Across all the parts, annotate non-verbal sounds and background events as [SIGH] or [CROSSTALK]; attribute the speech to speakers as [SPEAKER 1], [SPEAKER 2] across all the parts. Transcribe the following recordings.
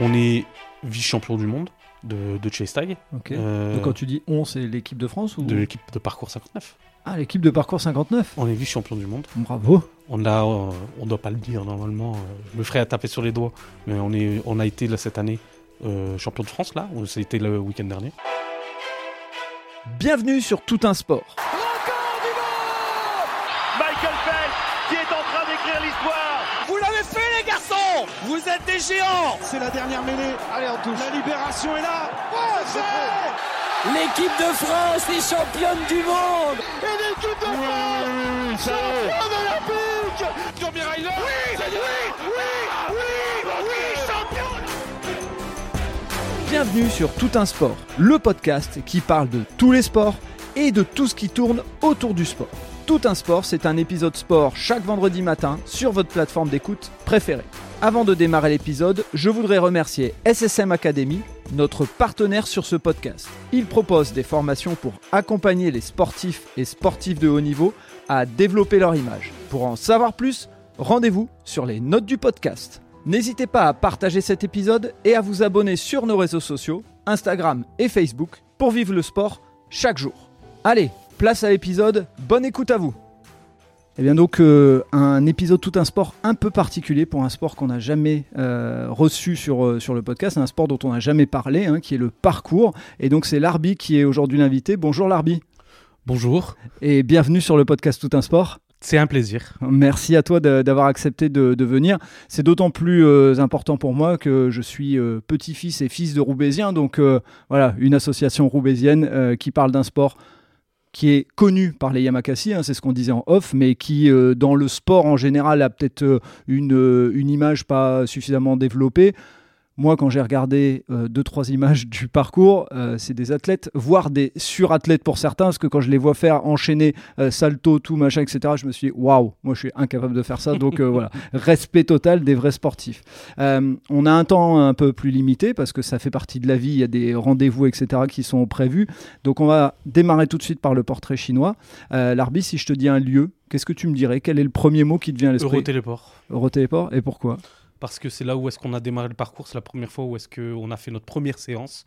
[SPEAKER 1] On est vice-champion du monde de, de chase tag,
[SPEAKER 2] Ok.
[SPEAKER 1] Euh,
[SPEAKER 2] Donc quand tu dis on, c'est l'équipe de France ou
[SPEAKER 1] de l'équipe de parcours 59.
[SPEAKER 2] Ah, l'équipe de parcours 59
[SPEAKER 1] On est vice-champion du monde.
[SPEAKER 2] Bravo.
[SPEAKER 1] On a, euh, on doit pas le dire normalement. euh, je me ferais à taper sur les doigts, mais on est, on a été là cette année euh, champion de France là. C'était le week-end dernier.
[SPEAKER 2] Bienvenue sur Tout un sport.
[SPEAKER 3] Vous êtes des géants.
[SPEAKER 4] C'est la dernière mêlée. Allez, on touche. La libération est là. Oh, c'est
[SPEAKER 3] L'équipe de France est championne du monde.
[SPEAKER 4] Et l'équipe de France Championne olympique Tommy Ryder Oui Oui Oui Oui Oui Championne
[SPEAKER 2] Bienvenue sur Tout un sport, le podcast qui parle de tous les sports et de tout ce qui tourne autour du sport. Tout un sport, c'est un épisode sport chaque vendredi matin sur votre plateforme d'écoute préférée. Avant de démarrer l'épisode, je voudrais remercier SSM Academy, notre partenaire sur ce podcast. Il propose des formations pour accompagner les sportifs et sportifs de haut niveau à développer leur image. Pour en savoir plus, rendez-vous sur les notes du podcast. N'hésitez pas à partager cet épisode et à vous abonner sur nos réseaux sociaux, Instagram et Facebook, pour vivre le sport chaque jour. Allez, place à l'épisode, bonne écoute à vous Eh bien donc euh, un épisode tout un sport un peu particulier pour un sport qu'on n'a jamais euh, reçu sur, euh, sur le podcast, un sport dont on n'a jamais parlé, hein, qui est le parcours. Et donc c'est Larbi qui est aujourd'hui l'invité. Bonjour Larbi
[SPEAKER 1] Bonjour,
[SPEAKER 2] et bienvenue sur le podcast Tout un sport.
[SPEAKER 1] c'est un plaisir.
[SPEAKER 2] Merci à toi d'avoir accepté de, de venir. C'est d'autant plus euh, important pour moi que je suis euh, petit-fils et fils de Roubaisien. Donc euh, voilà, une association roubaisienne euh, qui parle d'un sport qui est connu par les Yamakasi, hein, c'est ce qu'on disait en off, mais qui euh, dans le sport en général a peut-être euh, euh, une image pas suffisamment développée. Moi, quand j'ai regardé euh, deux, trois images du parcours, euh, c'est des athlètes, voire des surathlètes pour certains, parce que quand je les vois faire enchaîner euh, salto, tout machin, etc., je me suis dit, waouh, moi je suis incapable de faire ça. Donc voilà, [LAUGHS] respect total des vrais sportifs. On a un temps un peu plus limité, parce que ça fait partie de la vie, il y a des rendez-vous, etc., qui sont prévus. Donc on va démarrer tout de suite par le portrait chinois. Euh, Larbi, si je te dis un lieu, qu'est-ce que tu me dirais? Quel est le premier mot qui te vient à l'esprit?
[SPEAKER 1] Eurotéléport.
[SPEAKER 2] Eurotéléport, et pourquoi?
[SPEAKER 1] Parce que c'est là où est-ce qu'on a démarré le parcours. C'est la première fois où est-ce qu'on a fait notre première séance.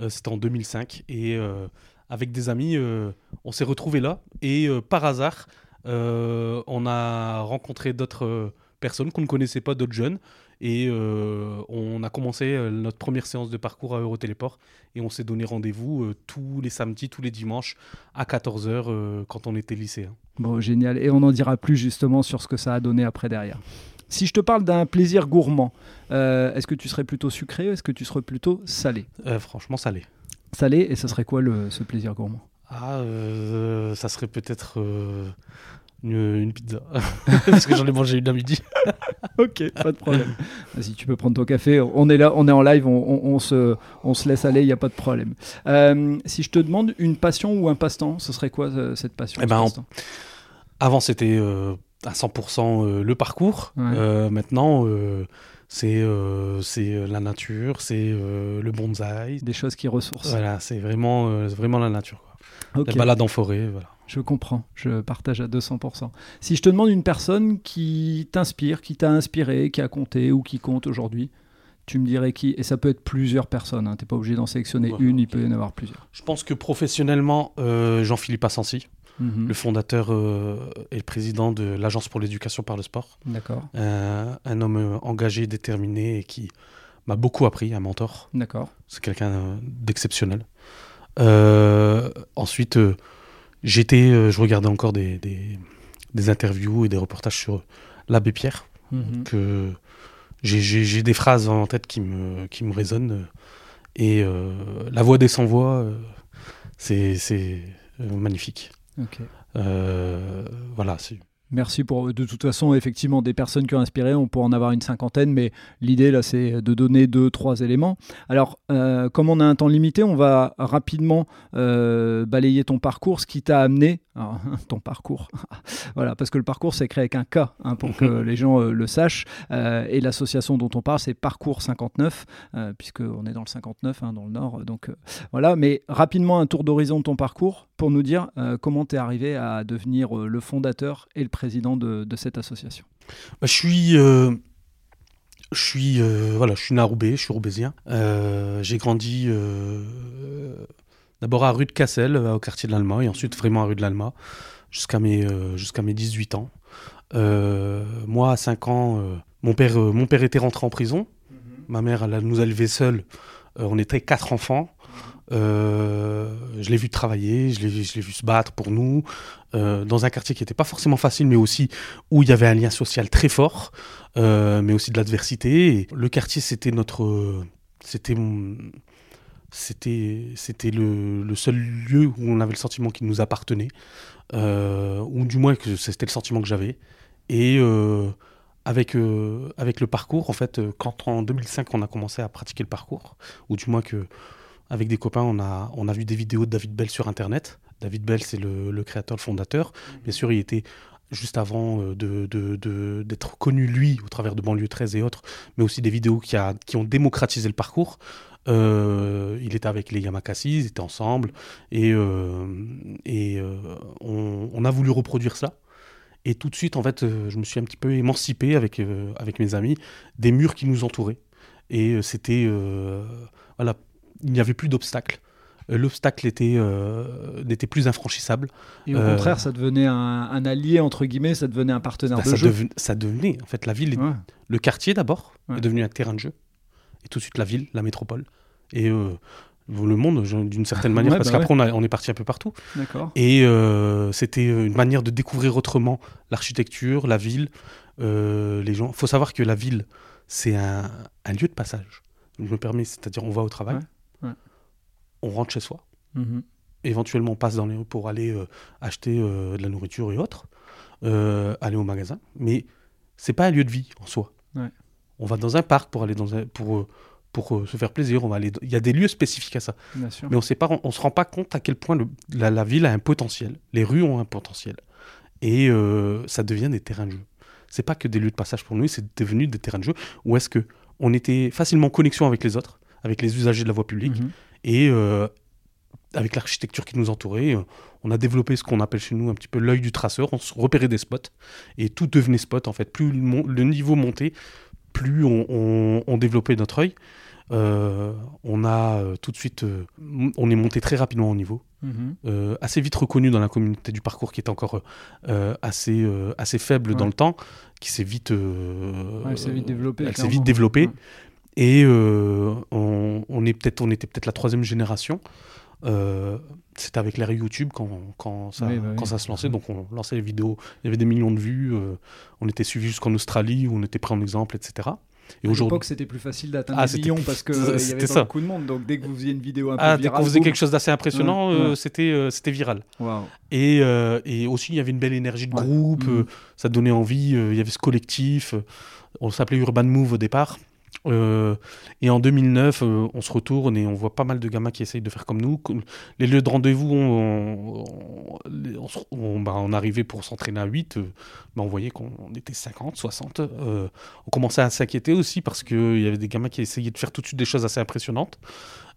[SPEAKER 1] Euh, C'était en 2005. Et euh, avec des amis, euh, on s'est retrouvés là. Et par hasard, on a rencontré d'autres personnes qu'on ne connaissait pas, d'autres jeunes. Et on a commencé notre première séance de parcours à Eurotéléport. Et on s'est donné rendez-vous tous les samedis, tous les dimanches à 14h quand on était lycéen.
[SPEAKER 2] Bon, génial. Et on en dira plus justement sur ce que ça a donné après derrière. Si je te parle d'un plaisir gourmand, euh, est-ce que tu serais plutôt sucré ou est-ce que tu serais plutôt salé
[SPEAKER 1] Euh, franchement, ça l'est.
[SPEAKER 2] Salé, et ce serait quoi le, ce plaisir gourmand?
[SPEAKER 1] Ah, euh, ça serait peut-être une, une pizza. [LAUGHS] Parce que j'en ai mangé une à midi. [LAUGHS]
[SPEAKER 2] Ok, pas de problème. Vas-y, tu peux prendre ton café. On est là, on est en live, on, on- on se, on se laisse aller, il n'y a pas de problème. Si je te demande une passion ou un passe-temps, ce serait quoi cette passion
[SPEAKER 1] Eh
[SPEAKER 2] ce
[SPEAKER 1] ben,
[SPEAKER 2] passe-temps?
[SPEAKER 1] Avant, c'était euh, à 100% euh, le parcours.
[SPEAKER 2] Ouais.
[SPEAKER 1] Euh, maintenant, euh, c'est la nature, c'est le bonsaï.
[SPEAKER 2] Des choses qui ressourcent.
[SPEAKER 1] Voilà, c'est vraiment, vraiment la nature. Quoi.
[SPEAKER 2] Ok.
[SPEAKER 1] La balade en forêt, voilà.
[SPEAKER 2] Je comprends, je partage à 200%. Si je te demande une personne qui t'inspire, qui t'a inspiré, qui a compté ou qui compte aujourd'hui, tu me dirais qui Et ça peut être plusieurs personnes, hein. tu n'es pas obligé d'en sélectionner
[SPEAKER 1] Ouais,
[SPEAKER 2] une, il peut y en avoir plusieurs.
[SPEAKER 1] Je pense que professionnellement, euh, Jean-Philippe Assensi,
[SPEAKER 2] Mhm.
[SPEAKER 1] le fondateur euh, et le président de l'Agence pour l'éducation par le sport.
[SPEAKER 2] D'accord,
[SPEAKER 1] Euh, un homme euh, engagé, déterminé et qui m'a beaucoup appris, un mentor.
[SPEAKER 2] d'accord.
[SPEAKER 1] C'est quelqu'un d'exceptionnel. Ensuite, j'étais, je regardais encore des, des, des interviews et des reportages sur l'abbé Pierre.
[SPEAKER 2] Mhm.
[SPEAKER 1] Que j'ai- des phrases en tête qui me, qui me résonnent. Et euh, la voix des sans-voix, euh, c'est magnifique. Euh, voilà, c'est
[SPEAKER 2] Merci pour. De toute façon, effectivement, des personnes qui ont inspiré, on peut en avoir une cinquantaine, mais l'idée là, c'est de donner deux, trois éléments. Alors, euh, comme on a un temps limité, on va rapidement euh, balayer ton parcours, ce qui t'a amené. Alors, ton parcours, [LAUGHS] voilà, parce que le parcours c'est créé avec un K, hein, pour que [LAUGHS] les gens euh, le sachent. Euh, et l'association dont on parle, c'est Parcours 59, euh, puisqu'on est dans le 59, hein, dans le Nord. Donc voilà, mais rapidement un tour d'horizon de ton parcours pour nous dire comment tu es arrivé à devenir le fondateur et le président de, de cette association.
[SPEAKER 1] Bah, je suis. Je suis, voilà, je suis Roubaix, je suis roubaisien. J'ai grandi d'abord à rue de Cassel, au quartier de l'Alma, et ensuite vraiment à rue de l'Alma, jusqu'à mes, jusqu'à mes 18 ans. moi, à 5 ans, mon, père, mon père était rentré en prison. Ma mère, elle, nous a élevés seuls. on était quatre enfants. je l'ai vu travailler, je l'ai vu se battre pour nous, dans un quartier qui n'était pas forcément facile, mais aussi où il y avait un lien social très fort. Euh, mais aussi de l'adversité. Le quartier, c'était notre, c'était c'était c'était le, le, seul lieu où on avait le sentiment qu'il nous appartenait, euh, ou du moins que c'était le sentiment que j'avais. Et euh, avec avec le parcours, en fait, quand en 2005 on a commencé à pratiquer le parcours, ou du moins que avec des copains on a on a vu des vidéos de David Bell sur internet. David Bell, c'est le, le, créateur, le fondateur. Bien sûr, il était juste avant euh, de, d'être connu lui au travers de banlieue 13 et autres, mais aussi des vidéos qui, a, qui ont démocratisé le parcours. Euh, il était avec les Yamakasi, ils étaient ensemble, et, euh, et on, a voulu reproduire ça. Et tout de suite, en fait, je me suis un petit peu émancipé avec, avec mes amis des murs qui nous entouraient. Et c'était. voilà, il n'y avait plus d'obstacles. Euh, l'obstacle était, euh, n'était plus infranchissable.
[SPEAKER 2] Et au contraire, ça devenait un, allié, entre guillemets, ça devenait un partenaire bah, de
[SPEAKER 1] ça
[SPEAKER 2] jeu.
[SPEAKER 1] ça devenait, en fait, la ville, le quartier d'abord, est devenu un terrain de jeu. Et tout de suite, la ville, la métropole. Et euh, le monde, d'une certaine [LAUGHS] manière, parce bah qu'après, on, on, est parti un peu partout. Et c'était une manière de découvrir autrement l'architecture, la ville, les gens. Il faut savoir que la ville, c'est un, un, lieu de passage. Je me permets, c'est-à-dire on va au travail, on rentre chez soi. Mhm. Éventuellement, on passe dans les rues pour aller euh, acheter euh, de la nourriture et autres, euh, aller au magasin. Mais c'est pas un lieu de vie en soi. On va dans un parc pour aller dans un, pour pour se faire plaisir. On va aller. Il y a des lieux spécifiques à ça. Mais on pas, on, se rend pas compte à quel point la, ville a un potentiel. Les rues ont un potentiel et ça devient des terrains de jeu. C'est pas que des lieux de passage pour nous, c'est devenu des terrains de jeu où est-ce que on était facilement en connexion avec les autres, avec les usagers de la voie publique, mhm. Et euh, avec l'architecture qui nous entourait, euh, on a développé ce qu'on appelle chez nous un petit peu l'œil du traceur. On se repérait des spots et tout devenait spot en fait. Plus le, niveau montait, plus on, développait notre œil. Euh, on a tout de suite, on est monté très rapidement au niveau, mhm. assez vite reconnu dans la communauté du parcours qui est encore assez, assez faible dans le temps, qui s'est vite,
[SPEAKER 2] vite développé.
[SPEAKER 1] Elle s'est vite développée. Et euh, on, est peut-être, on était peut-être la troisième génération. Euh, c'était avec l'ère YouTube quand, quand, ça, bah quand ça se lançait. Donc on lançait les vidéos, il y avait des millions de vues. Euh, on était suivi jusqu'en Australie où on était pris en exemple, etc.
[SPEAKER 2] Et à l'époque, c'était plus facile d'atteindre ah, des millions parce qu'il y avait beaucoup de monde. Donc dès que vous faisiez une vidéo un peu
[SPEAKER 1] ah,
[SPEAKER 2] virale,
[SPEAKER 1] dès que vous faisiez quelque chose d'assez impressionnant, c'était c'était viral. Et, et, aussi, il y avait une belle énergie de groupe. Mm. ça donnait envie. il y avait ce collectif. on s'appelait Urban Move au départ. Euh, et en 2009, euh, on se retourne et on voit pas mal de gamins qui essayent de faire comme nous. Les lieux de rendez-vous, on, on, bah, on, arrivait pour s'entraîner à 8, euh, bah, on voyait qu'on était 50, 60. on commençait à s'inquiéter aussi parce qu'il y avait des gamins qui essayaient de faire tout de suite des choses assez impressionnantes.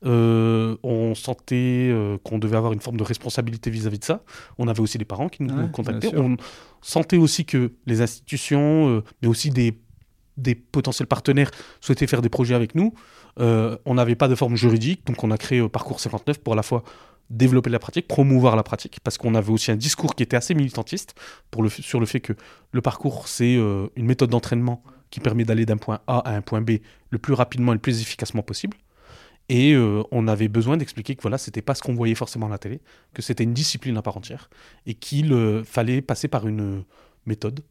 [SPEAKER 1] on sentait qu'on devait avoir une forme de responsabilité vis-à-vis de ça. On avait aussi des parents qui nous contactaient. On sentait aussi que les institutions, mais aussi des des potentiels partenaires souhaitaient faire des projets avec nous. Euh, on n'avait pas de forme juridique, donc on a créé euh, Parcours 59 pour à la fois développer la pratique, promouvoir la pratique, parce qu'on avait aussi un discours qui était assez militantiste sur le fait que le parcours, c'est euh, une méthode d'entraînement qui permet d'aller d'un point A à un point B le plus rapidement et le plus efficacement possible. Et on avait besoin d'expliquer que voilà, c'était pas ce qu'on voyait forcément à la télé, que c'était une discipline à part entière, et qu'il fallait passer par une méthode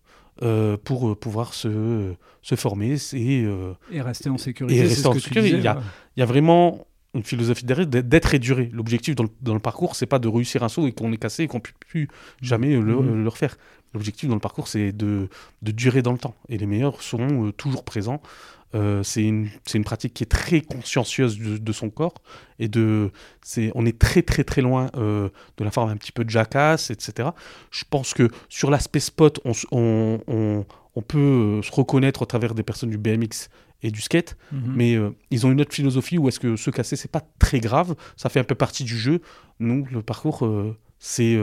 [SPEAKER 1] euh, pour euh, pouvoir se, se former et,
[SPEAKER 2] euh, et rester en sécurité.
[SPEAKER 1] rester en sécurité. il, y a, il y a vraiment une philosophie derrière d'être et durer. L'objectif dans le, dans le parcours, c'est pas de réussir un saut et qu'on est cassé et qu'on ne peut plus jamais le, mm-hmm. le, refaire. L'objectif dans le parcours, c'est de, de, durer dans le temps. Et les meilleurs seront toujours présents euh, c'est une, une, pratique qui est très consciencieuse de, son corps et de, c'est, on est très très très loin euh, de la forme un petit peu de jackass, etc. Je pense que sur l'aspect spot, on, on, on, peut euh, se reconnaître au travers des personnes du BMX et du skate, mhm. mais ils ont une autre philosophie où est-ce que se casser, c'est pas très grave, ça fait un peu partie du jeu. Nous, le parcours, c'est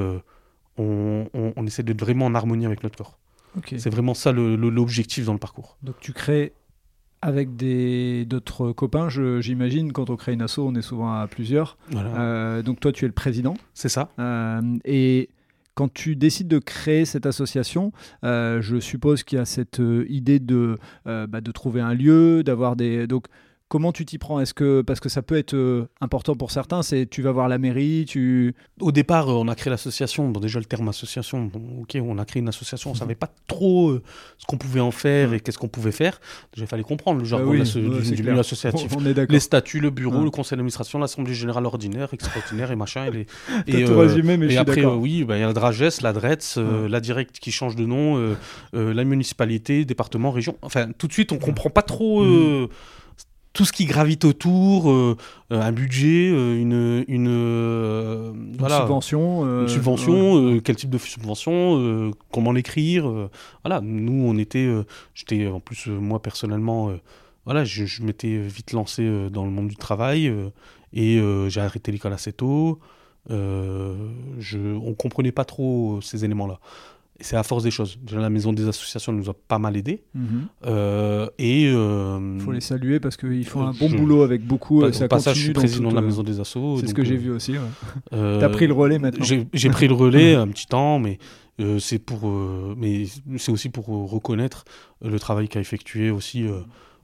[SPEAKER 1] on, on, essaie d'être vraiment en harmonie avec notre corps. C'est vraiment ça l'objectif dans le parcours.
[SPEAKER 2] Donc tu crées avec des d'autres copains, je- j'imagine. Quand on crée une asso, on est souvent à plusieurs.
[SPEAKER 1] Voilà.
[SPEAKER 2] Euh, donc toi, tu es le président.
[SPEAKER 1] C'est ça.
[SPEAKER 2] Euh, et quand tu décides de créer cette association, euh, je suppose qu'il y a cette idée de, bah, de trouver un lieu, d'avoir des. Donc, comment tu t'y prends? Est-ce que parce que ça peut être euh, important pour certains, c'est tu vas voir la mairie, tu.
[SPEAKER 1] Au départ, euh, on a créé l'association. Bon, déjà, le terme association, bon, ok, on a créé une association. On
[SPEAKER 2] Mhm.
[SPEAKER 1] savait pas trop euh, ce qu'on pouvait en faire et qu'est-ce qu'on pouvait faire. Déjà, il fallait comprendre le jargon
[SPEAKER 2] Bah oui, ouais,
[SPEAKER 1] du, milieu associatif.
[SPEAKER 2] On est d'accord.
[SPEAKER 1] Les statuts, le bureau, le conseil d'administration, l'assemblée générale ordinaire, extraordinaire et machin. Et, les- [LAUGHS]
[SPEAKER 2] T'as
[SPEAKER 1] et,
[SPEAKER 2] tout résumé, mais je
[SPEAKER 1] et
[SPEAKER 2] suis
[SPEAKER 1] après, oui, bah, il y a la DRAGES, la DRETS, la directe qui change de nom, la municipalité, département, région. Enfin, tout de suite, on comprend pas trop
[SPEAKER 2] Mhm.
[SPEAKER 1] Tout ce qui gravite autour, euh, euh, un budget, euh, une, une, euh,
[SPEAKER 2] Une
[SPEAKER 1] voilà,
[SPEAKER 2] subvention. euh,
[SPEAKER 1] une subvention, quel type de subvention, comment l'écrire. voilà, nous, on était, j'étais en plus, moi personnellement, voilà, je, je m'étais vite lancé dans le monde du travail et j'ai arrêté l'école assez tôt. Je, on comprenait pas trop ces éléments-là. Et c'est à force des choses. Déjà, la maison des associations nous a pas mal aidés.
[SPEAKER 2] Mhm.
[SPEAKER 1] Euh, et euh,
[SPEAKER 2] faut les saluer parce qu'ils font un
[SPEAKER 1] je-
[SPEAKER 2] bon boulot avec beaucoup.
[SPEAKER 1] au
[SPEAKER 2] euh, ça
[SPEAKER 1] passage, je suis président de la maison des assos.
[SPEAKER 2] C'est ce que j'ai vu aussi. ouais. T'as pris le relais maintenant.
[SPEAKER 1] J'ai pris le relais [LAUGHS] un petit temps, mais euh, c'est pour, euh, mais c'est aussi pour euh, reconnaître le travail qu'a effectué aussi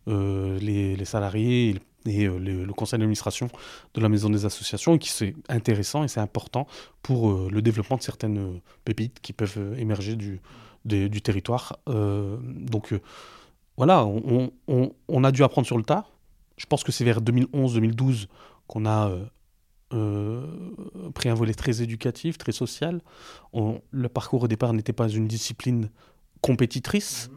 [SPEAKER 1] les, les salariés et, et, euh, le, le conseil d'administration de la maison des associations, et qui c'est intéressant et c'est important pour euh, le développement de certaines euh, pépites qui peuvent émerger du, des- du territoire. Donc voilà, on, on- on- on a dû apprendre sur le tas. Je pense que c'est vers 2011-2012 qu'on a euh, pris un volet très éducatif, très social. On- le parcours au départ n'était pas une discipline compétitrice.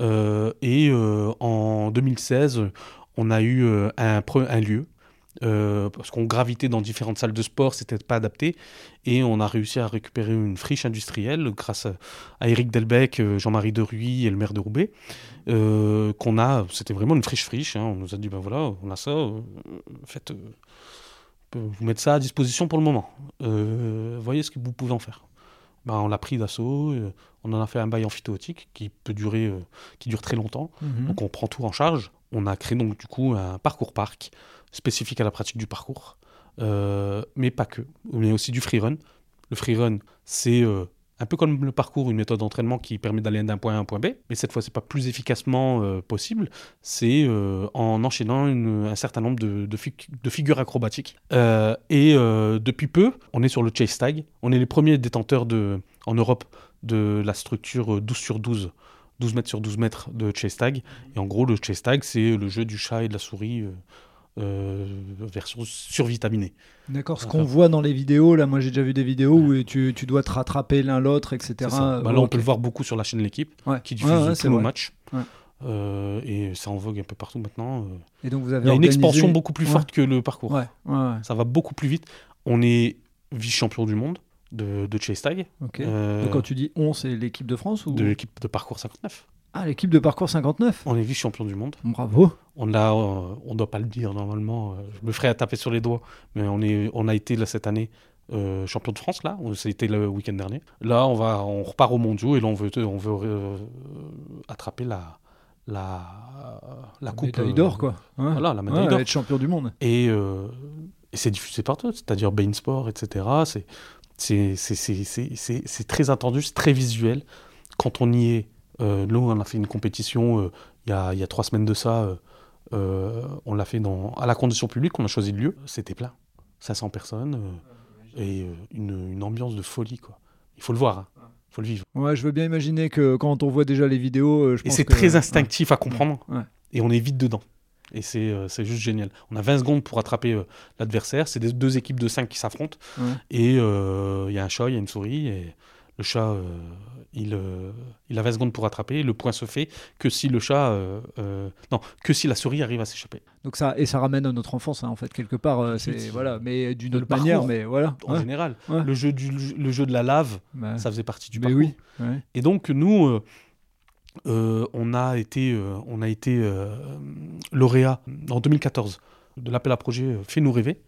[SPEAKER 1] Euh, et euh, en 2016, on a eu euh, un, lieu. euh, parce qu'on gravitait dans différentes salles de sport, c'était pas adapté. Et on a réussi à récupérer une friche industrielle grâce à, à Eric Delbecq, euh, Jean-Marie Deruy et le maire de Roubaix. euh, qu'on a, c'était vraiment une friche friche. hein. On nous a dit, ben voilà, on a ça, euh, faites, vous mettre ça à disposition pour le moment. Voyez ce que vous pouvez en faire. Ben, on l'a pris d'assaut, on en a fait un bail amphithéotique qui peut durer, qui dure très longtemps.
[SPEAKER 2] Mhm.
[SPEAKER 1] Donc on prend tout en charge. On a créé donc du coup un parcours parc spécifique à la pratique du parcours, Euh, mais pas que, mais aussi du freerun. Le freerun, c'est euh, un peu comme le parcours, une méthode d'entraînement qui permet d'aller d'un point A à un point B, mais cette fois c'est pas plus efficacement euh, possible. C'est en enchaînant un certain nombre de, de fi- de figures acrobatiques. Et depuis peu, on est sur le chase tag. On est les premiers détenteurs de, en Europe de la structure euh, 12 sur 12 12 mètres sur 12 mètres de chase tag. Et en gros, le chase tag, c'est le jeu du chat et de la souris euh, euh, version survitaminée.
[SPEAKER 2] D'accord, ce qu'on voit dans les vidéos, là, moi j'ai déjà vu des vidéos où tu, tu dois te rattraper l'un l'autre, etc.
[SPEAKER 1] Bah là, on
[SPEAKER 2] Ok.
[SPEAKER 1] peut le voir beaucoup sur la chaîne L'équipe,
[SPEAKER 2] Ouais.
[SPEAKER 1] qui diffuse
[SPEAKER 2] Ouais,
[SPEAKER 1] tous nos matchs. Euh, et c'est en vogue un peu partout maintenant. euh.
[SPEAKER 2] Et donc vous avez
[SPEAKER 1] Il y a une expansion beaucoup plus forte que le parcours. Ça va beaucoup plus vite. On est vice-champion du monde de, de chase tag, euh,
[SPEAKER 2] Donc quand tu dis on, c'est l'équipe de France ou
[SPEAKER 1] de l'équipe de parcours 59.
[SPEAKER 2] Ah, l'équipe de parcours 59
[SPEAKER 1] On est vice-champion du monde.
[SPEAKER 2] Bravo.
[SPEAKER 1] On a, euh, on doit pas le dire normalement. euh, je me ferais à taper sur les doigts, mais on est, on a été là cette année euh, champion de France là. C'était le week-end dernier. Là, on va, on repart au mondiaux et là on veut, on veut euh, attraper la, la, la coupe
[SPEAKER 2] Médaille
[SPEAKER 1] euh,
[SPEAKER 2] d'or, quoi. Ouais.
[SPEAKER 1] Voilà, la médaille
[SPEAKER 2] Ouais,
[SPEAKER 1] d'or.
[SPEAKER 2] être champion du monde.
[SPEAKER 1] Et, et c'est diffusé partout, c'est-à-dire Bein Sport, etc. C'est, c'est, très attendu, c'est très visuel. Quand on y est, euh, nous, on a fait une compétition euh, il y, a, il y a trois semaines de ça. euh, on l'a fait dans, à la condition publique, on a choisi le lieu. C'était plein. 500 personnes et une, une ambiance de folie. Quoi. Il faut le voir, il faut le vivre.
[SPEAKER 2] Ouais, je veux bien imaginer que quand on voit déjà les vidéos, je
[SPEAKER 1] Et c'est
[SPEAKER 2] que-
[SPEAKER 1] très instinctif à comprendre.
[SPEAKER 2] Ouais.
[SPEAKER 1] Et on est vite dedans. Et c'est euh, juste génial. On a 20 secondes pour attraper euh, l'adversaire. C'est des deux équipes de 5 qui s'affrontent. Et euh, il y a un chat, il y a une souris. Et le chat, euh, il, il a 20 secondes pour attraper. Le point se fait que si le chat. non, que si la souris arrive à s'échapper.
[SPEAKER 2] Donc ça et ça ramène à notre enfance hein, en fait quelque part. c'est voilà, mais d'une autre manière,
[SPEAKER 1] parcours,
[SPEAKER 2] mais voilà.
[SPEAKER 1] En
[SPEAKER 2] Ouais.
[SPEAKER 1] général,
[SPEAKER 2] Ouais.
[SPEAKER 1] le, jeu du, le jeu de la lave,
[SPEAKER 2] Bah,
[SPEAKER 1] ça faisait partie du
[SPEAKER 2] mais
[SPEAKER 1] parcours.
[SPEAKER 2] oui. ouais.
[SPEAKER 1] Et donc nous, euh, on a été, euh, on a été euh, lauréat en 2014 de l'appel à projet Fais-nous rêver,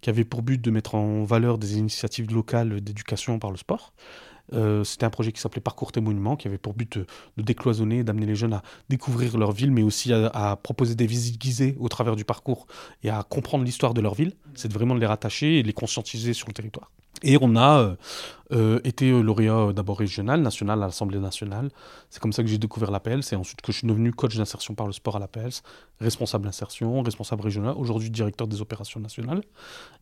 [SPEAKER 1] qui avait pour but de mettre en valeur des initiatives locales d'éducation par le sport. C'était un projet qui s'appelait Parcours Témoignement, qui avait pour but de, de décloisonner, d'amener les jeunes à découvrir leur ville, mais aussi à, à proposer des visites guisées au travers du parcours et à comprendre l'histoire de leur ville. C'est vraiment de les rattacher et de les conscientiser sur le territoire. Et on a euh, euh, été lauréat euh, d'abord régional, national à l'Assemblée nationale. C'est comme ça que j'ai découvert l'APL. C'est ensuite que je suis devenu coach d'insertion par le sport à l'APL, responsable d'insertion, responsable régional, aujourd'hui directeur des opérations nationales.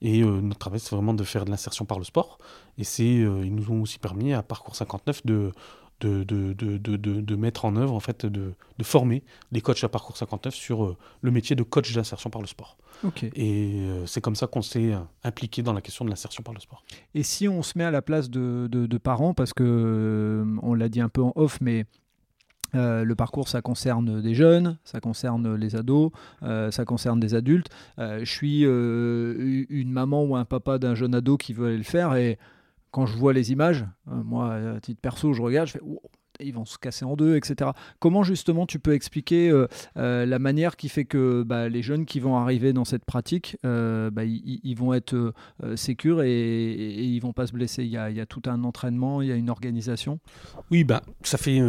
[SPEAKER 1] Et notre travail, c'est vraiment de faire de l'insertion par le sport. Et c'est, ils nous ont aussi permis à Parcours 59 de, de, de, de, de, mettre en œuvre, en fait, de, de former les coachs à Parcours 59 sur euh, le métier de coach d'insertion par le sport. Et euh, c'est comme ça qu'on s'est euh, impliqué dans la question de l'insertion par le sport.
[SPEAKER 2] Et si on se met à la place de, parents, parce que on l'a dit un peu en off, mais euh, le parcours, ça concerne des jeunes, ça concerne les ados, euh, ça concerne des adultes. Euh, je suis une maman ou un papa d'un jeune ado qui veut aller le faire et quand je vois les images, euh, moi, à titre perso, je regarde, je fais Wow, ils vont se casser en deux, etc. Comment justement tu peux expliquer euh, euh, la manière qui fait que bah, les jeunes qui vont arriver dans cette pratique, bah, ils, vont être sécures et, et ils vont pas se blesser? Il y, a, il y a tout un entraînement, il y a une organisation?
[SPEAKER 1] Oui, bah, ça fait.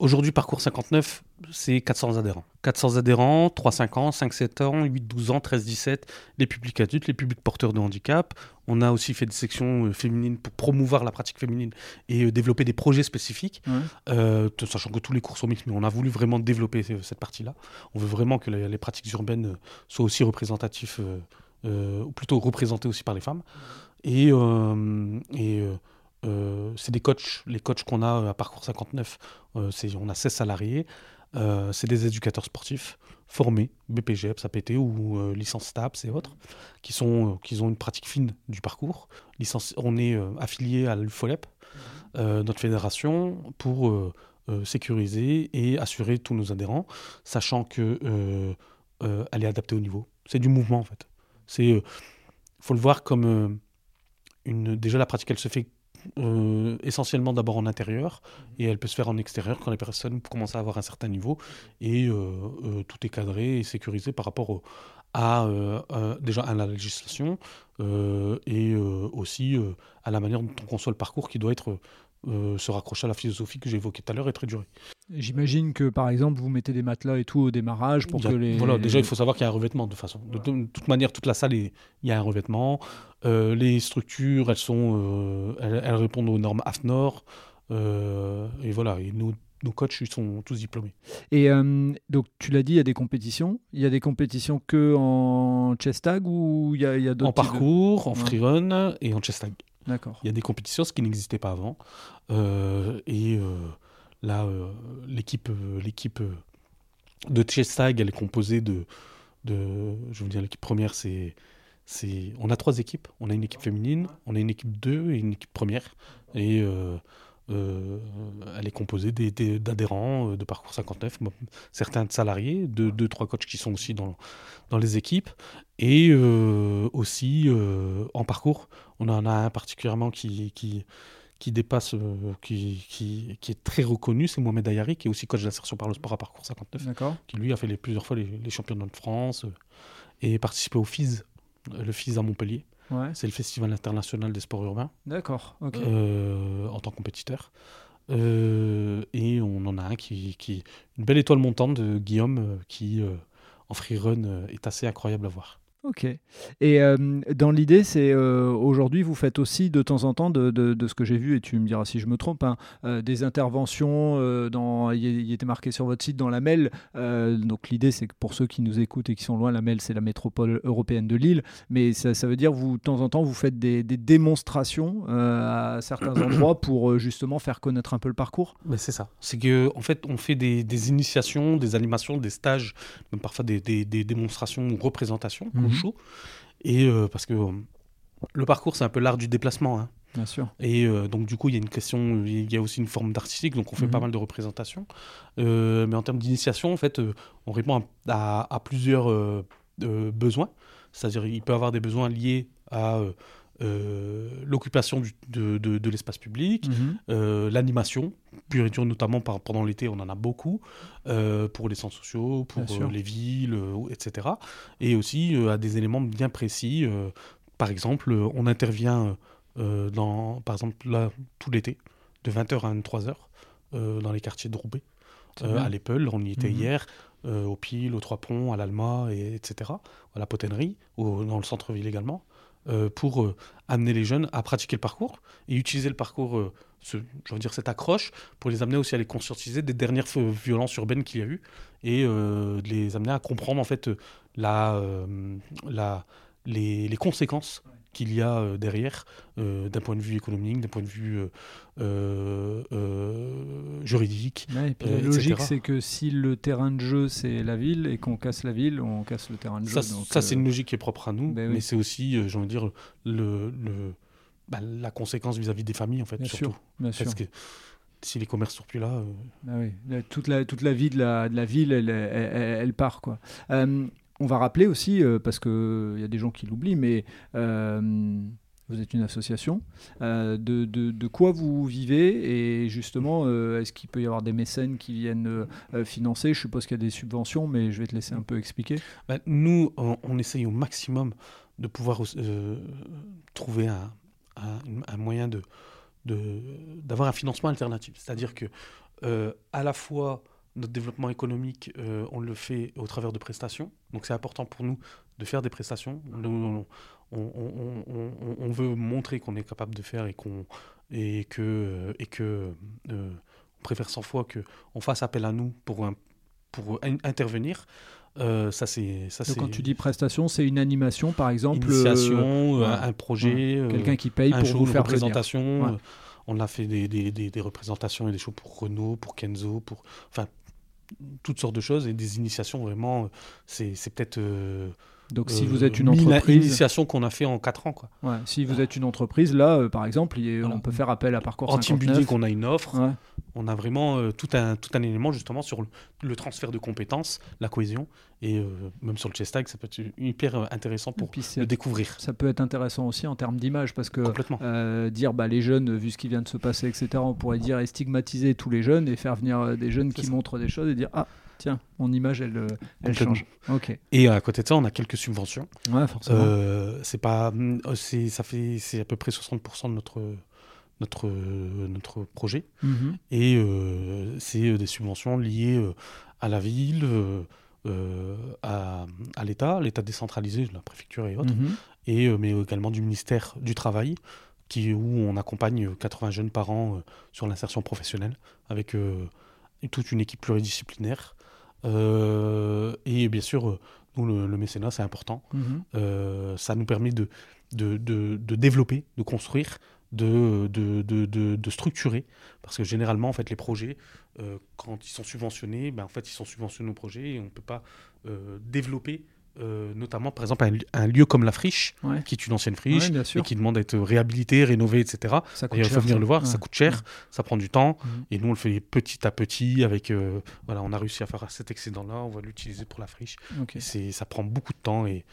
[SPEAKER 1] Aujourd'hui, Parcours 59, c'est 400 adhérents. 400 adhérents, 3-5 ans, 5-7 ans, 8-12 ans, 13-17, les publics adultes, les publics porteurs de handicap. On a aussi fait des sections euh, féminines pour promouvoir la pratique féminine et euh, développer des projets spécifiques, euh, sachant que tous les cours sont mixtes, mais on a voulu vraiment développer cette partie-là. On veut vraiment que les, les pratiques urbaines soient aussi représentatives, ou plutôt représentées aussi par les femmes. Et, et c'est des coachs, les coachs qu'on a à Parcours 59, euh, c'est- on a 16 salariés, euh, c'est des éducateurs sportifs formés, BPGEPS, APT ou euh, licence STAPS et autres, qui, sont, euh, qui ont une pratique fine du parcours. Licence, on est affilié à l'UFOLEP, euh, notre fédération, pour sécuriser et assurer tous nos adhérents, sachant que elle est adaptée au niveau. C'est du mouvement en fait. Euh, faut le voir comme une. Déjà la pratique, elle se fait euh, essentiellement d'abord en intérieur et elle peut se faire en extérieur quand les personnes commencent à avoir un certain niveau et euh, euh, tout est cadré et sécurisé par rapport à déjà à la législation et aussi à la manière dont on conçoit le parcours qui doit être euh, se raccrocher à la philosophie que j'ai évoquée tout à l'heure et très durée.
[SPEAKER 2] J'imagine que par exemple, vous mettez des matelas et tout au démarrage pour
[SPEAKER 1] a-
[SPEAKER 2] que les.
[SPEAKER 1] Voilà, déjà, il faut savoir qu'il y a un revêtement de façon. De, de toute manière, toute la salle, est- il y a un revêtement. Euh, les structures, elles, sont, euh, elles, elles répondent aux normes AFNOR. et voilà, et nos, nos coachs, ils sont tous diplômés.
[SPEAKER 2] Et euh, donc, tu l'as dit, il y a des compétitions. Il y a des compétitions que en chest tag ou il y a, d'autres
[SPEAKER 1] En
[SPEAKER 2] de-
[SPEAKER 1] parcours, en
[SPEAKER 2] Ouais.
[SPEAKER 1] freerun et en chest tag.
[SPEAKER 2] D'accord.
[SPEAKER 1] Il y a des compétitions, ce qui n'existait pas avant. Euh, et euh, là, euh, l'équipe l'équipe de Chestag, elle est composée de, de. Je veux dire, l'équipe première, c'est. c'est on a trois équipes. On a une équipe féminine, on a une équipe 2 et une équipe première. Et euh, euh, elle est composée d'adhérents euh, de Parcours 59, bon, certains de salariés, deux, deux, trois coachs qui sont aussi dans, dans les équipes. Et euh, aussi euh, en parcours, on en a un particulièrement qui, qui, qui dépasse, qui, qui, qui est très reconnu, c'est Mohamed Ayari, qui est aussi coach d'insertion par le sport à Parcours 59,
[SPEAKER 2] D'accord.
[SPEAKER 1] qui lui a fait les, plusieurs fois les, les championnats de France et participé au FIS, le FIS à Montpellier.
[SPEAKER 2] Ouais.
[SPEAKER 1] C'est le Festival international des sports urbains
[SPEAKER 2] D'accord. Ok.
[SPEAKER 1] euh, en tant que compétiteur. Euh, et on en a un qui, qui une belle étoile montante de Guillaume euh, qui en freerun euh, est assez incroyable à voir.
[SPEAKER 2] Ok. Et euh, dans l'idée, c'est euh, aujourd'hui, vous faites aussi de temps en temps, de, de- de ce que j'ai vu, et tu me diras si je me trompe, hein, euh, des interventions. dans, il, était marqué sur votre site dans la MEL. donc l'idée, c'est que pour ceux qui nous écoutent et qui sont loin, la MEL, c'est la métropole européenne de Lille. Mais ça, ça veut dire, vous, de temps en temps, vous faites des, des démonstrations à certains [CLEARS THROAT] endroits pour justement faire connaître un peu le parcours.
[SPEAKER 1] Mais c'est ça. C'est que en fait, on fait des, des initiations, des animations, des stages, même parfois des, démonstrations ou représentations
[SPEAKER 2] Mhm.
[SPEAKER 1] Au show. Et euh, parce que euh, le parcours, c'est un peu l'art du déplacement. hein.
[SPEAKER 2] Bien sûr.
[SPEAKER 1] Et euh, donc, du coup, il y a une question, il y a aussi une forme d'artistique, donc on fait pas
[SPEAKER 2] Mhm.
[SPEAKER 1] mal de représentations. Euh, mais en termes d'initiation, en fait, euh, on répond à, à- à plusieurs besoins. C'est-à-dire, il peut y avoir des besoins liés à euh, l'occupation de, de- de l'espace public,
[SPEAKER 2] Mhm.
[SPEAKER 1] euh, l'animation, pure et dure, notamment par- pendant l'été, on en a beaucoup, euh, pour les centres sociaux, pour les villes, etc. Et aussi à des éléments bien précis. par exemple, on intervient dans, par exemple, là, tout l'été, de 20h à 23h, euh, dans les quartiers de Roubaix. À l'Eppel, on y était
[SPEAKER 2] Mhm.
[SPEAKER 1] hier, au Pile, aux Trois Ponts, à l'Alma, et, etc., à la Potennerie, au- dans le centre-ville également, euh, pour euh, amener les jeunes à pratiquer le parcours et utiliser le parcours, euh, dire cette accroche, pour les amener aussi à les conscientiser des dernières violences urbaines qu'il y a eu et euh, les amener à comprendre en fait la, la, les conséquences qu'il y a euh, derrière euh, d'un point de vue économique, d'un point de vue euh, juridique.
[SPEAKER 2] Ouais, et puis la logique, c'est que si le terrain de jeu, c'est la ville, et qu'on casse la ville, on casse le terrain de jeu.
[SPEAKER 1] Ça, c'est une logique qui est propre à nous,
[SPEAKER 2] ben oui.
[SPEAKER 1] mais c'est aussi, j'ai envie de dire, le, le, bah, la conséquence vis-à-vis des familles, en fait,
[SPEAKER 2] Bien
[SPEAKER 1] surtout.
[SPEAKER 2] sûr, bien sûr.
[SPEAKER 1] Parce que si les commerces sont plus là, euh,
[SPEAKER 2] Ah oui, toute, la, toute la vie de la, de la ville, elle, elle, elle- elle part. Quoi. Euh, on va rappeler aussi, euh, parce qu'il y a des gens qui l'oublient, mais euh, vous êtes une association. euh, de, de- quoi vous vivez Et justement, euh, est-ce qu'il peut y avoir des mécènes qui viennent euh, financer? Je suppose qu'il y a des subventions, mais je vais te laisser un peu expliquer.
[SPEAKER 1] bah, nous, on, essaye au maximum de pouvoir euh, trouver un, un- moyen de d'avoir un financement alternatif. C'est-à-dire que euh, à la fois notre développement économique, euh, on le fait au travers de prestations. Donc c'est important pour nous de faire des prestations. On, on- on- on- on- on veut montrer qu'on est capable de faire et qu'on et que et que euh, on préfère 100 fois que on fasse appel à nous pour un- pour in- intervenir. Euh, ça c'est ça
[SPEAKER 2] quand tu dis prestation, c'est une animation, par exemple. euh,
[SPEAKER 1] initiation, euh,
[SPEAKER 2] voilà.
[SPEAKER 1] un projet, euh,
[SPEAKER 2] Quelqu'un qui paye
[SPEAKER 1] un
[SPEAKER 2] pour vous
[SPEAKER 1] une
[SPEAKER 2] faire. Ouais.
[SPEAKER 1] euh, On a fait des, des- des- des représentations et des shows pour Renault, pour Kenzo, pour enfin toutes sortes de choses et des initiations vraiment. euh, C'est c'est peut-être euh,
[SPEAKER 2] Donc, si
[SPEAKER 1] euh,
[SPEAKER 2] vous êtes une entreprise.
[SPEAKER 1] initiations qu'on a fait en 4 ans quoi.
[SPEAKER 2] Ouais, si vous êtes une entreprise, là, par exemple,
[SPEAKER 1] Voilà.
[SPEAKER 2] on peut faire appel à Parcours
[SPEAKER 1] En team
[SPEAKER 2] 59.
[SPEAKER 1] building, on a une offre.
[SPEAKER 2] Ouais.
[SPEAKER 1] On a vraiment euh, tout un tout un élément justement sur le, le transfert de compétences, la cohésion et euh, même sur le chess tag, ça peut être hyper euh, intéressant pour le découvrir
[SPEAKER 2] ça peut être intéressant aussi en termes d'image parce que euh, dire bah, les jeunes, vu ce qui vient de se passer, etc., on pourrait dire et stigmatiser tous les jeunes et faire venir des jeunes qui
[SPEAKER 1] ça.
[SPEAKER 2] montrent des choses et dire ah tiens mon image elle, change.
[SPEAKER 1] Et à côté de ça, on a quelques subventions.
[SPEAKER 2] Ouais forcément.
[SPEAKER 1] Euh, c'est pas, c'est, ça fait, c'est à peu près 60% de notre, notre, euh, notre projet.
[SPEAKER 2] Mhm.
[SPEAKER 1] Et euh, c'est euh, des subventions liées à la ville, euh, à, à l'État, l'État décentralisé, la préfecture et autres,
[SPEAKER 2] Mhm.
[SPEAKER 1] et, euh, mais également du ministère du Travail, qui, où on accompagne euh, 80 jeunes par an euh, sur l'insertion professionnelle, avec toute une équipe pluridisciplinaire. Et bien sûr, nous, le, le mécénat, c'est important.
[SPEAKER 2] Mhm.
[SPEAKER 1] Ça nous permet de, de, de- de développer, de construire, de, de, de, de- structurer. Parce que généralement, en fait, les projets, euh, quand ils sont subventionnés, ben, en fait, ils sont subventionnés au projet et on ne peut pas euh, développer, euh, notamment, par exemple, un, li- un lieu comme la Friche,
[SPEAKER 2] Ouais.
[SPEAKER 1] qui est une ancienne friche,
[SPEAKER 2] Ouais,
[SPEAKER 1] et qui demande à être réhabilité, rénové, etc.
[SPEAKER 2] Ça coûte
[SPEAKER 1] D'ailleurs, il faut venir
[SPEAKER 2] ça.
[SPEAKER 1] le voir,
[SPEAKER 2] Ouais.
[SPEAKER 1] ça coûte cher, ça prend du temps,
[SPEAKER 2] Mhm.
[SPEAKER 1] et nous on le fait petit à petit. Avec, voilà, on a réussi à faire cet excédent-là, on va l'utiliser pour la friche. Et c'est, ça prend beaucoup de temps et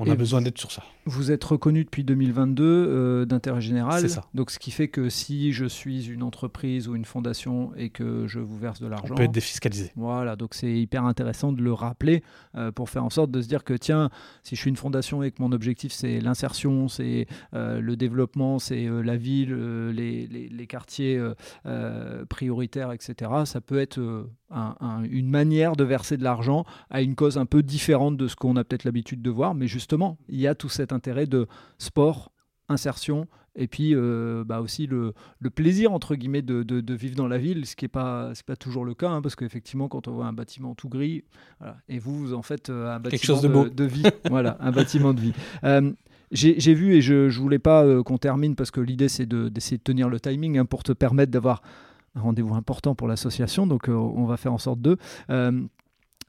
[SPEAKER 1] on
[SPEAKER 2] Et
[SPEAKER 1] a besoin d'être sur ça.
[SPEAKER 2] Vous êtes reconnu depuis 2022 euh, d'intérêt général.
[SPEAKER 1] C'est ça.
[SPEAKER 2] Donc, ce qui fait que si je suis une entreprise ou une fondation et que je vous verse de l'argent,
[SPEAKER 1] On peut être défiscalisé.
[SPEAKER 2] Voilà, donc c'est hyper intéressant de le rappeler euh, pour faire en sorte de se dire que tiens, si je suis une fondation et que mon objectif c'est l'insertion, c'est euh, le développement, c'est la ville, les, les- les quartiers prioritaires, etc., ça peut être un- un- une manière de verser de l'argent à une cause un peu différente de ce qu'on a peut-être l'habitude de voir. Mais justement, il y a tout cet intérêt de sport, insertion. Et puis euh, bah aussi le, le plaisir entre guillemets de, de- de vivre dans la ville, ce qui n'est pas pas toujours le cas, hein, parce qu'effectivement quand on voit un bâtiment tout gris, voilà, et vous vous en faites euh, un bâtiment
[SPEAKER 1] chose de beau.
[SPEAKER 2] vie, [LAUGHS] voilà, un bâtiment de vie. Euh, j'ai vu et je, je voulais pas euh, qu'on termine parce que l'idée c'est de- d'essayer de tenir le timing hein, pour te permettre d'avoir un rendez-vous important pour l'association, donc euh, on va faire en sorte de. Euh,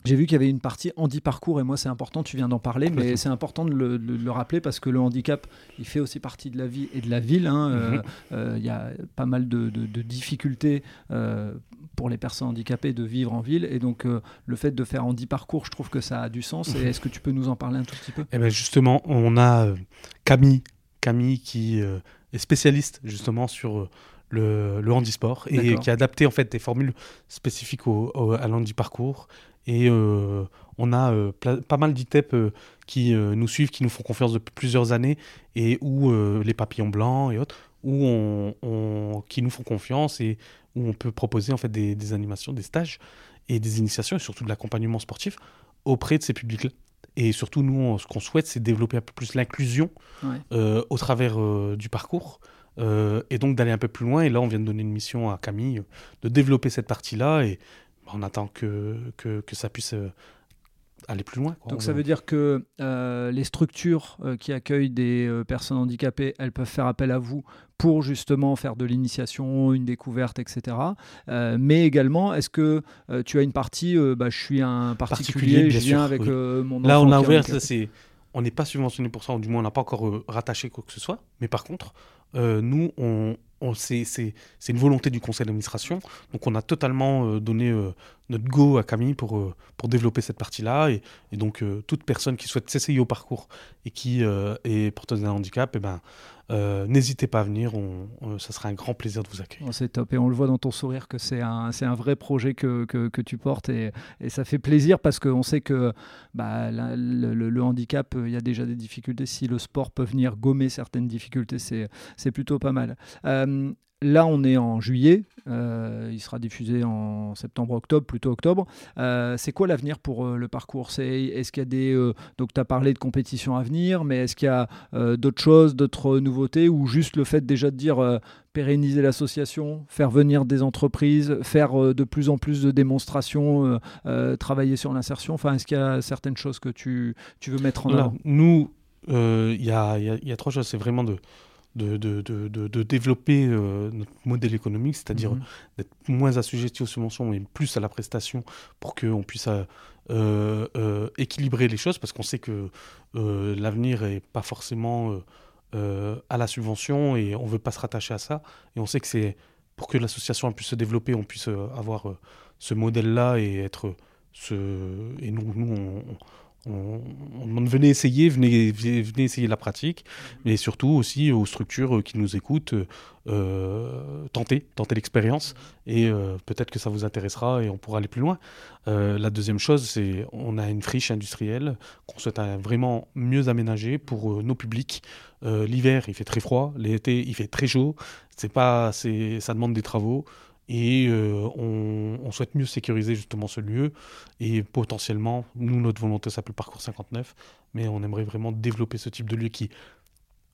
[SPEAKER 2] j'ai vu qu'il y avait une partie handi-parcours et moi c'est important, tu viens d'en parler, mais c'est important de le, de le rappeler parce que le handicap, il fait aussi partie de la vie et de la ville. hein. Euh,
[SPEAKER 1] Mhm.
[SPEAKER 2] euh, Il y a pas mal de, de- de difficultés euh, pour les personnes handicapées de vivre en ville et donc euh, le fait de faire handi-parcours, je trouve que ça a du sens. Et est-ce que tu peux nous en parler un tout petit peu?
[SPEAKER 1] Eh ben justement, on a Camille, Camille qui est spécialiste justement sur le, le handisport et qui a adapté en fait des formules spécifiques au, au- à l'handiparcours Et on a pas mal d'ITEP qui nous suivent, qui nous font confiance depuis plusieurs années, et où les papillons blancs et autres, où on, qui nous font confiance et où on peut proposer en fait des, animations, des stages et des initiations, et surtout de l'accompagnement sportif auprès de ces publics-là. Et surtout, nous, ce qu'on souhaite, c'est développer un peu plus l'inclusion au travers du parcours. Et donc d'aller un peu plus loin. Et là, on vient de donner une mission à Camille de développer cette partie-là. Et on attend que, que, que ça puisse aller plus loin.
[SPEAKER 2] Donc ça veut dire que euh, les structures euh, qui accueillent des euh, personnes handicapées, elles peuvent faire appel à vous pour justement faire de l'initiation, une découverte, etc. mais également, est-ce que tu as une partie, bah, je suis un particulier, je viens avec mon
[SPEAKER 1] Là, on a ouvert, c'est, on n'est pas subventionné pour ça, ou du moins on n'a pas encore rattaché quoi que ce soit. Mais par contre, nous, on, c'est une volonté du conseil d'administration. Donc on a totalement euh, donné euh, notre go à Camille pour, euh, pour développer cette partie-là. Et, donc toute personne qui souhaite s'essayer au parcours et qui est porteuse d'un handicap, eh ben, n'hésitez pas à venir. On, ça sera un grand plaisir de vous accueillir.
[SPEAKER 2] c'est top. Et on le voit dans ton sourire que c'est un, un vrai projet que, que, tu portes. Et, et, ça fait plaisir parce qu'on sait que bah, le, handicap, il y a déjà des difficultés. Si le sport peut venir gommer certaines difficultés, c'est plutôt pas mal. Euh, là, on est en juillet. Euh, il sera diffusé en septembre-octobre, plutôt octobre. Euh, c'est quoi l'avenir pour le parcours? Est-ce qu'il y a des. donc, tu as parlé de compétitions à venir, mais est-ce qu'il y a d'autres choses, d'autres nouveautés, ou juste le fait déjà de dire pérenniser l'association, faire venir des entreprises, faire de plus en plus de démonstrations, travailler sur l'insertion? Enfin, est-ce qu'il y a certaines choses que tu, tu veux mettre en avant?
[SPEAKER 1] Nous, il y a, y, a, trois choses. C'est vraiment de de, de, de, de développer euh, notre modèle économique, c'est-à-dire mhm. d'être moins assujetti aux subventions et plus à la prestation pour qu'on puisse euh, euh, équilibrer les choses, parce qu'on sait que l'avenir n'est pas forcément à la subvention et on ne veut pas se rattacher à ça. Et on sait que c'est pour que l'association puisse se développer, on puisse avoir ce modèle-là et être... Ce, et nous, nous on, on, on, venait essayer, venez, venez, essayer la pratique, mais surtout aussi aux structures qui nous écoutent, euh, tenter, tenter l'expérience, et euh, peut-être que ça vous intéressera et on pourra aller plus loin. Euh, la deuxième chose, c'est on a une friche industrielle qu'on souhaite vraiment mieux aménager pour nos publics. L'hiver, il fait très froid, l'été, il fait très chaud. C'est pas, ça demande des travaux. Et euh, on, souhaite mieux sécuriser justement ce lieu. Et potentiellement, nous, notre volonté s'appelle Parcours 59, mais on aimerait vraiment développer ce type de lieu qui,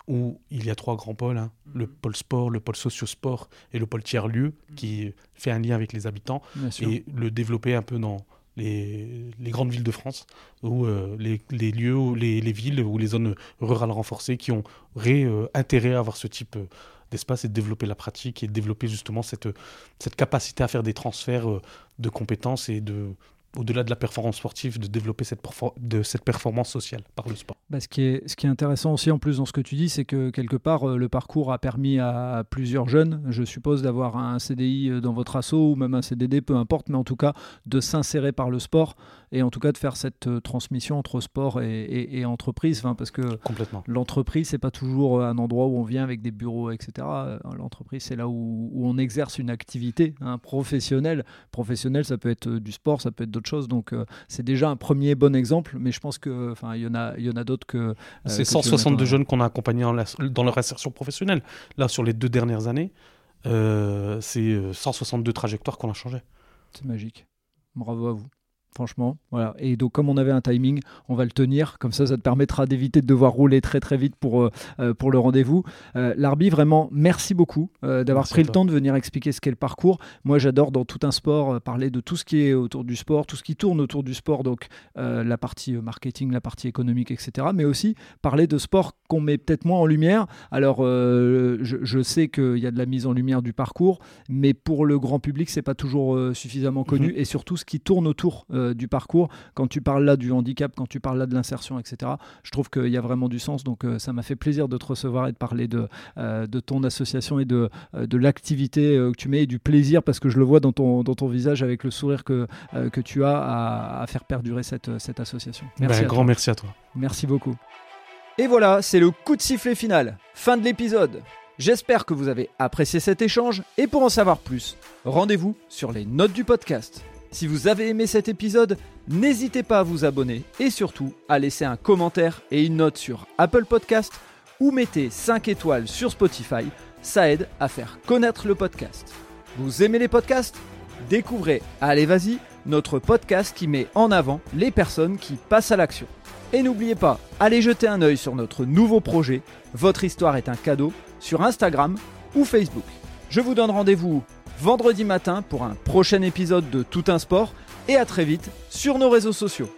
[SPEAKER 1] où il y a trois grands pôles, hein. le mhm. pôle sport, le pôle socio-sport et le pôle tiers-lieu, mhm. qui fait un lien avec les habitants, et le développer un peu dans les, grandes villes de France, ou euh, les, lieux, les, les, villes ou les zones rurales renforcées qui ont euh, intérêt à avoir ce type d'espace et de développer la pratique et de développer justement cette, capacité à faire des transferts euh, de compétences et de, au-delà de la performance sportive, de développer cette, performance sociale par le sport.
[SPEAKER 2] Bah, ce, qui est, ce qui est intéressant aussi en plus dans ce que tu dis, c'est que quelque part, euh, le parcours a permis à, plusieurs jeunes, je suppose, d'avoir un CDI euh, dans votre asso ou même un CDD, peu importe, mais en tout cas de s'insérer par le sport et en tout cas de faire cette euh, transmission entre sport et, entreprise, enfin, parce que l'entreprise, c'est pas toujours un endroit où on vient avec des bureaux, etc. L'entreprise, c'est là où, on exerce une activité hein, professionnelle. Professionnelle, ça peut être du sport, ça peut être d'autres choses, donc c'est déjà un premier bon exemple, mais je pense que, enfin, il y en a, il y en a d'autres que. Euh,
[SPEAKER 1] c'est 162 jeunes qu'on a accompagnés dans, leur insertion professionnelle. Là, sur les deux dernières années, euh, c'est 162 euh, trajectoires qu'on a changées.
[SPEAKER 2] C'est magique. Bravo à vous franchement. Voilà. Et donc, comme on avait un timing, on va le tenir. Comme ça, ça te permettra d'éviter de devoir rouler très très vite pour, euh, euh, pour le rendez-vous. Euh, Larbi, vraiment, merci beaucoup d'avoir pris le temps de venir expliquer ce qu'est le parcours. Moi, j'adore dans tout un sport parler de tout ce qui est autour du sport, tout ce qui tourne autour du sport, donc la partie marketing, la partie économique, etc. Mais aussi parler de sport qu'on met peut-être moins en lumière. Alors, je, je, sais qu'il y a de la mise en lumière du parcours, mais pour le grand public, c'est pas toujours suffisamment connu. Mhm. Et surtout, ce qui tourne autour euh, du parcours. Quand tu parles là du handicap, quand tu parles là de l'insertion, etc., je trouve qu'il y a vraiment du sens. Donc euh, ça m'a fait plaisir de te recevoir et de parler de, euh, de ton association et de, de l'activité que tu mets et du plaisir parce que je le vois dans ton, dans ton visage avec le sourire que, que tu as à, faire perdurer cette, cette association.
[SPEAKER 1] Merci ben, un grand merci à toi.
[SPEAKER 2] Merci beaucoup. Et voilà, c'est le coup de sifflet final. Fin de l'épisode. J'espère que vous avez apprécié cet échange et pour en savoir plus, rendez-vous sur les notes du podcast. Si vous avez aimé cet épisode, n'hésitez pas à vous abonner et surtout à laisser un commentaire et une note sur Apple Podcast ou mettez 5 étoiles sur Spotify, ça aide à faire connaître le podcast. Vous aimez les podcasts? Découvrez Allez Vas-y, notre podcast qui met en avant les personnes qui passent à l'action. Et n'oubliez pas, allez jeter un œil sur notre nouveau projet, Votre histoire est un cadeau, sur Instagram ou Facebook. Je vous donne rendez-vous vendredi matin pour un prochain épisode de Tout un sport et à très vite sur nos réseaux sociaux.